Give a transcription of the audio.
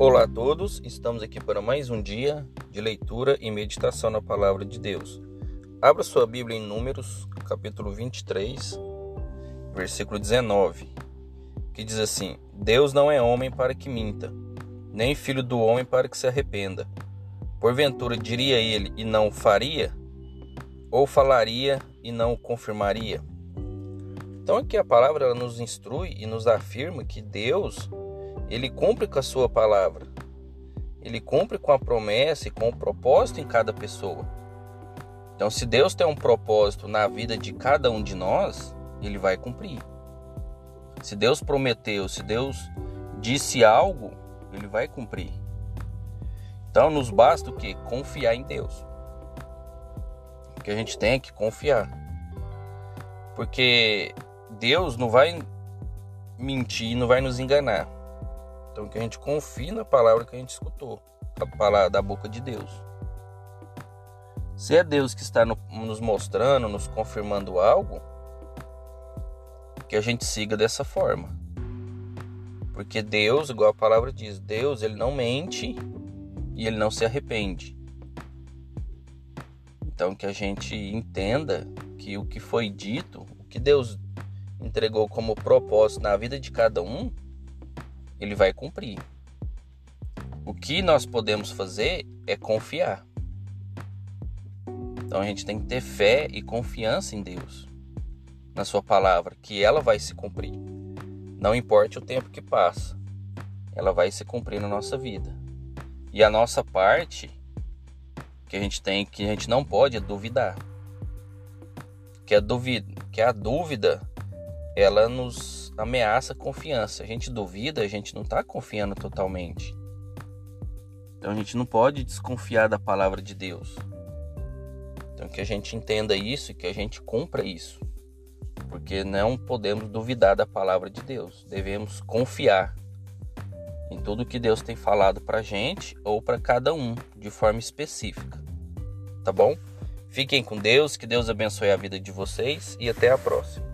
Olá a todos, estamos aqui para mais um dia de leitura e meditação na Palavra de Deus. Abra sua Bíblia em Números, capítulo 23, versículo 19, que diz assim: Deus não é homem para que minta, nem filho do homem para que se arrependa. Porventura diria ele e não faria? Ou falaria e não confirmaria? Então aqui a palavra nos instrui e nos afirma que Deus ele cumpre com a sua palavra. Ele cumpre com a promessa e com o propósito em cada pessoa. Então, se Deus tem um propósito na vida de cada um de nós, ele vai cumprir. Se Deus prometeu, se Deus disse algo, ele vai cumprir. Então, nos basta o que? Confiar em Deus. Que a gente tem que confiar. Porque Deus não vai mentir, não vai nos enganar. Então que a gente confie na palavra que a gente escutou, a palavra da boca de Deus. Se é Deus que está no, nos mostrando, nos confirmando algo, que a gente siga dessa forma. Porque Deus, igual a palavra diz, Deus ele não mente e ele não se arrepende. Então que a gente entenda que o que foi dito, o que Deus entregou como propósito na vida de cada um, ele vai cumprir. O que nós podemos fazer é confiar. Então a gente tem que ter fé e confiança em Deus, na Sua palavra, que ela vai se cumprir. Não importa o tempo que passa, ela vai se cumprir na nossa vida. E a nossa parte que a gente tem, que a gente não pode é duvidar. Que a dúvida, que a dúvida ela nos ameaça confiança. A gente duvida, a gente não está confiando totalmente. Então a gente não pode desconfiar da palavra de Deus. Então que a gente entenda isso e que a gente cumpra isso. Porque não podemos duvidar da palavra de Deus. Devemos confiar em tudo que Deus tem falado para gente ou para cada um de forma específica. Tá bom? Fiquem com Deus, que Deus abençoe a vida de vocês e até a próxima.